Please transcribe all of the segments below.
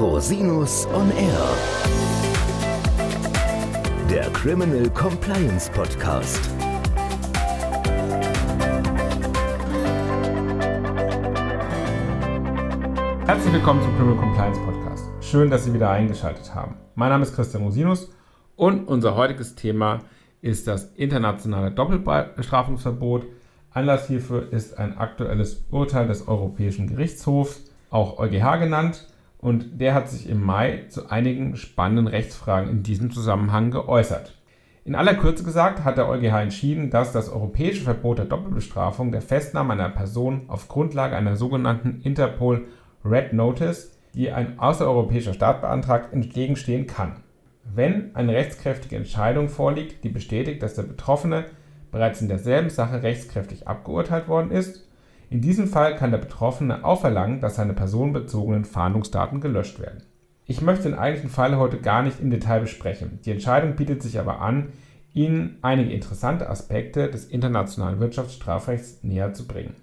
Rosinus on Air. Der Criminal Compliance Podcast. Herzlich willkommen zum Criminal Compliance Podcast. Schön, dass Sie wieder eingeschaltet haben. Mein Name ist Christian Rosinus und unser heutiges Thema ist das internationale Doppelbestrafungsverbot. Anlass hierfür ist ein aktuelles Urteil des Europäischen Gerichtshofs, auch EuGH genannt, und der hat sich im Mai zu einigen spannenden Rechtsfragen in diesem Zusammenhang geäußert. In aller Kürze gesagt hat der EuGH entschieden, dass das europäische Verbot der Doppelbestrafung der Festnahme einer Person auf Grundlage einer sogenannten Interpol Red Notice, die ein außereuropäischer Staat beantragt, entgegenstehen kann. Wenn eine rechtskräftige Entscheidung vorliegt, die bestätigt, dass der Betroffene bereits in derselben Sache rechtskräftig abgeurteilt worden ist in diesem Fall kann der Betroffene auch verlangen, dass seine personenbezogenen Fahndungsdaten gelöscht werden. Ich möchte den eigentlichen Fall heute gar nicht im Detail besprechen. Die Entscheidung bietet sich aber an, Ihnen einige interessante Aspekte des internationalen Wirtschaftsstrafrechts näher zu bringen.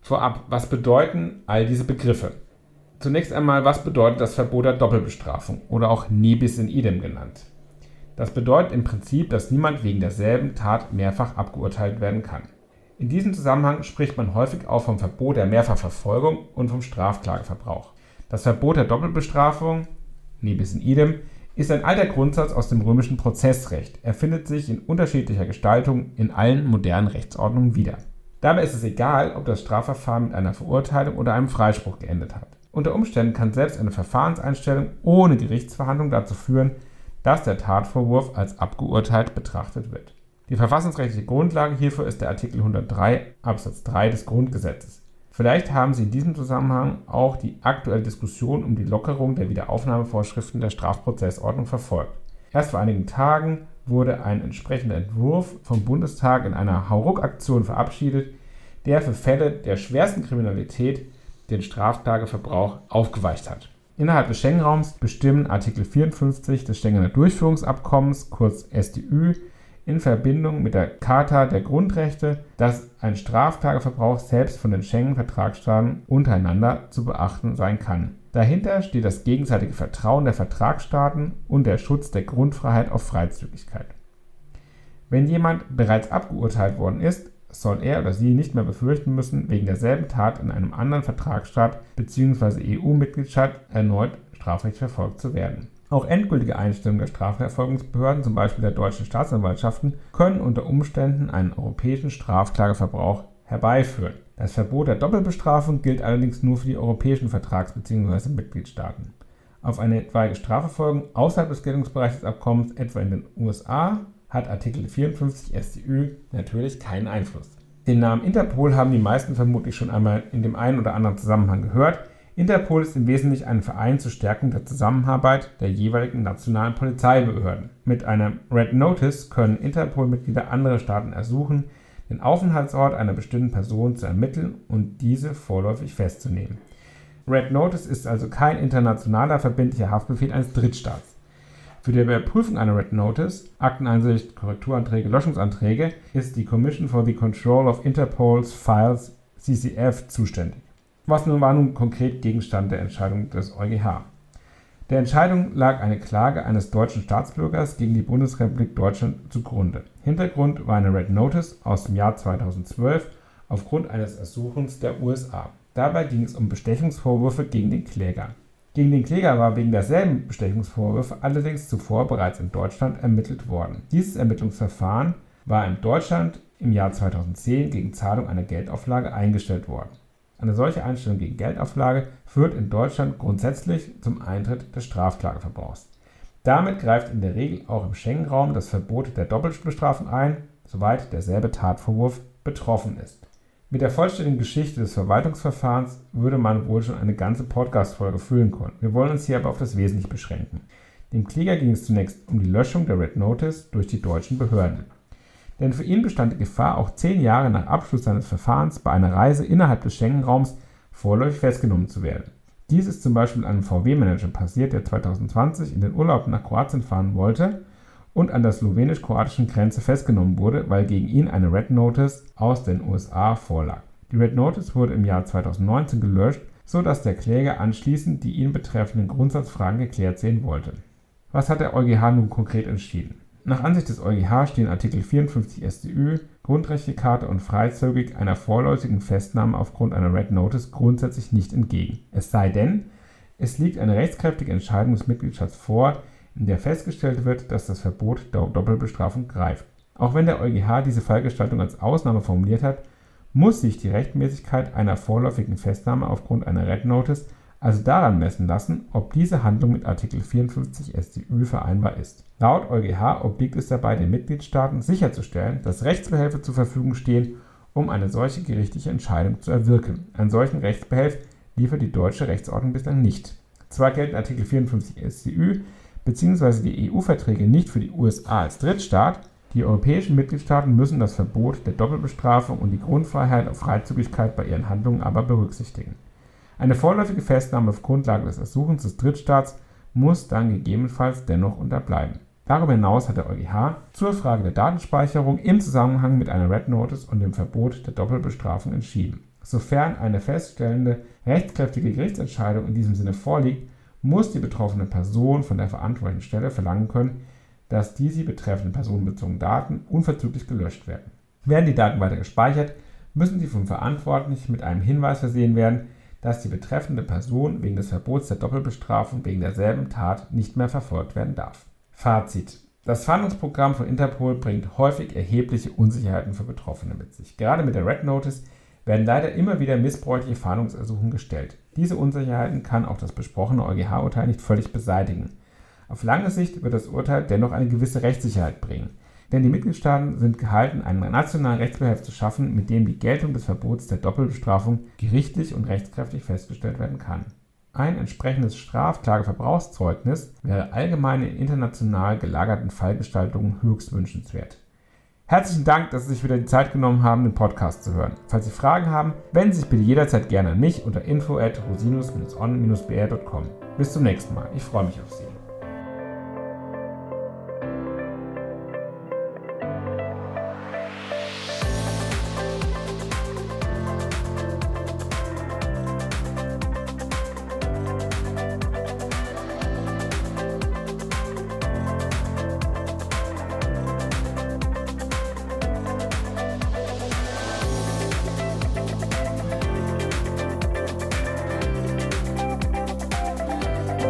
Vorab, was bedeuten all diese Begriffe? Zunächst einmal, was bedeutet das Verbot der Doppelbestrafung oder auch Nebis in idem genannt? Das bedeutet im Prinzip, dass niemand wegen derselben Tat mehrfach abgeurteilt werden kann. In diesem Zusammenhang spricht man häufig auch vom Verbot der Mehrfachverfolgung und vom Strafklageverbrauch. Das Verbot der Doppelbestrafung, nebis in idem, ist ein alter Grundsatz aus dem römischen Prozessrecht. Er findet sich in unterschiedlicher Gestaltung in allen modernen Rechtsordnungen wieder. Dabei ist es egal, ob das Strafverfahren mit einer Verurteilung oder einem Freispruch geendet hat. Unter Umständen kann selbst eine Verfahrenseinstellung ohne Gerichtsverhandlung dazu führen, dass der Tatvorwurf als abgeurteilt betrachtet wird. Die verfassungsrechtliche Grundlage hierfür ist der Artikel 103 Absatz 3 des Grundgesetzes. Vielleicht haben Sie in diesem Zusammenhang auch die aktuelle Diskussion um die Lockerung der Wiederaufnahmevorschriften der Strafprozessordnung verfolgt. Erst vor einigen Tagen wurde ein entsprechender Entwurf vom Bundestag in einer Hauruck-Aktion verabschiedet, der für Fälle der schwersten Kriminalität den Straftageverbrauch aufgeweicht hat. Innerhalb des Schengen-Raums bestimmen Artikel 54 des Schengener Durchführungsabkommens, kurz SDÜ, in Verbindung mit der Charta der Grundrechte, dass ein Straftageverbrauch selbst von den Schengen-Vertragsstaaten untereinander zu beachten sein kann. Dahinter steht das gegenseitige Vertrauen der Vertragsstaaten und der Schutz der Grundfreiheit auf Freizügigkeit. Wenn jemand bereits abgeurteilt worden ist, soll er oder sie nicht mehr befürchten müssen, wegen derselben Tat in einem anderen Vertragsstaat bzw. EU-Mitgliedstaat erneut strafrechtlich verfolgt zu werden. Auch endgültige Einstellungen der Strafverfolgungsbehörden, zum Beispiel der deutschen Staatsanwaltschaften, können unter Umständen einen europäischen Strafklageverbrauch herbeiführen. Das Verbot der Doppelbestrafung gilt allerdings nur für die europäischen Vertrags- bzw. Mitgliedstaaten. Auf eine etwaige Strafverfolgung außerhalb des Geltungsbereichs des Abkommens, etwa in den USA, hat Artikel 54 StÜ natürlich keinen Einfluss. Den Namen Interpol haben die meisten vermutlich schon einmal in dem einen oder anderen Zusammenhang gehört. Interpol ist im Wesentlichen ein Verein zur Stärkung der Zusammenarbeit der jeweiligen nationalen Polizeibehörden. Mit einem Red Notice können Interpol-Mitglieder andere Staaten ersuchen, den Aufenthaltsort einer bestimmten Person zu ermitteln und diese vorläufig festzunehmen. Red Notice ist also kein internationaler verbindlicher Haftbefehl eines Drittstaats. Für die Überprüfung einer Red Notice, Akteneinsicht, Korrekturanträge, Löschungsanträge ist die Commission for the Control of Interpol's Files CCF zuständig. Was nun war nun konkret Gegenstand der Entscheidung des EuGH? Der Entscheidung lag eine Klage eines deutschen Staatsbürgers gegen die Bundesrepublik Deutschland zugrunde. Hintergrund war eine Red Notice aus dem Jahr 2012 aufgrund eines Ersuchens der USA. Dabei ging es um Bestechungsvorwürfe gegen den Kläger. Gegen den Kläger war wegen derselben Bestechungsvorwürfe allerdings zuvor bereits in Deutschland ermittelt worden. Dieses Ermittlungsverfahren war in Deutschland im Jahr 2010 gegen Zahlung einer Geldauflage eingestellt worden. Eine solche Einstellung gegen Geldauflage führt in Deutschland grundsätzlich zum Eintritt des Strafklageverbrauchs. Damit greift in der Regel auch im Schengen-Raum das Verbot der Doppelbestrafung ein, soweit derselbe Tatvorwurf betroffen ist. Mit der vollständigen Geschichte des Verwaltungsverfahrens würde man wohl schon eine ganze Podcast-Folge füllen können. Wir wollen uns hier aber auf das Wesentliche beschränken. Dem Kläger ging es zunächst um die Löschung der Red Notice durch die deutschen Behörden denn für ihn bestand die Gefahr, auch zehn Jahre nach Abschluss seines Verfahrens bei einer Reise innerhalb des Schengen-Raums vorläufig festgenommen zu werden. Dies ist zum Beispiel einem VW-Manager passiert, der 2020 in den Urlaub nach Kroatien fahren wollte und an der slowenisch-kroatischen Grenze festgenommen wurde, weil gegen ihn eine Red Notice aus den USA vorlag. Die Red Notice wurde im Jahr 2019 gelöscht, so dass der Kläger anschließend die ihn betreffenden Grundsatzfragen geklärt sehen wollte. Was hat der EuGH nun konkret entschieden? Nach Ansicht des EuGH stehen Artikel 54 StÜ, Grundrechtecharta und freizügig einer vorläufigen Festnahme aufgrund einer Red Notice grundsätzlich nicht entgegen. Es sei denn, es liegt eine rechtskräftige Entscheidung des Mitgliedstaats vor, in der festgestellt wird, dass das Verbot der Doppelbestrafung greift. Auch wenn der EuGH diese Fallgestaltung als Ausnahme formuliert hat, muss sich die Rechtmäßigkeit einer vorläufigen Festnahme aufgrund einer Red Notice also daran messen lassen, ob diese Handlung mit Artikel 54 StÜ vereinbar ist. Laut EuGH obliegt es dabei den Mitgliedstaaten sicherzustellen, dass Rechtsbehelfe zur Verfügung stehen, um eine solche gerichtliche Entscheidung zu erwirken. Einen solchen Rechtsbehelf liefert die deutsche Rechtsordnung bislang nicht. Zwar gelten Artikel 54 StÜ bzw. die EU-Verträge nicht für die USA als Drittstaat, die europäischen Mitgliedstaaten müssen das Verbot der Doppelbestrafung und die Grundfreiheit auf Freizügigkeit bei ihren Handlungen aber berücksichtigen. Eine vorläufige Festnahme auf Grundlage des Ersuchens des Drittstaats muss dann gegebenenfalls dennoch unterbleiben. Darüber hinaus hat der EuGH zur Frage der Datenspeicherung im Zusammenhang mit einer Red Notice und dem Verbot der Doppelbestrafung entschieden. Sofern eine feststellende rechtskräftige Gerichtsentscheidung in diesem Sinne vorliegt, muss die betroffene Person von der verantwortlichen Stelle verlangen können, dass die sie betreffenden personenbezogenen Daten unverzüglich gelöscht werden. Werden die Daten weiter gespeichert, müssen sie vom Verantwortlichen mit einem Hinweis versehen werden, dass die betreffende Person wegen des Verbots der Doppelbestrafung wegen derselben Tat nicht mehr verfolgt werden darf. Fazit. Das Fahndungsprogramm von Interpol bringt häufig erhebliche Unsicherheiten für Betroffene mit sich. Gerade mit der Red Notice werden leider immer wieder missbräuchliche Fahndungsersuchungen gestellt. Diese Unsicherheiten kann auch das besprochene EuGH-Urteil nicht völlig beseitigen. Auf lange Sicht wird das Urteil dennoch eine gewisse Rechtssicherheit bringen. Denn die Mitgliedstaaten sind gehalten, einen nationalen Rechtsbehelf zu schaffen, mit dem die Geltung des Verbots der Doppelbestrafung gerichtlich und rechtskräftig festgestellt werden kann. Ein entsprechendes Strafklageverbrauchszeugnis wäre allgemein in international gelagerten Fallgestaltungen höchst wünschenswert. Herzlichen Dank, dass Sie sich wieder die Zeit genommen haben, den Podcast zu hören. Falls Sie Fragen haben, wenden Sie sich bitte jederzeit gerne an mich unter info at rosinus-on-br.com. Bis zum nächsten Mal. Ich freue mich auf Sie.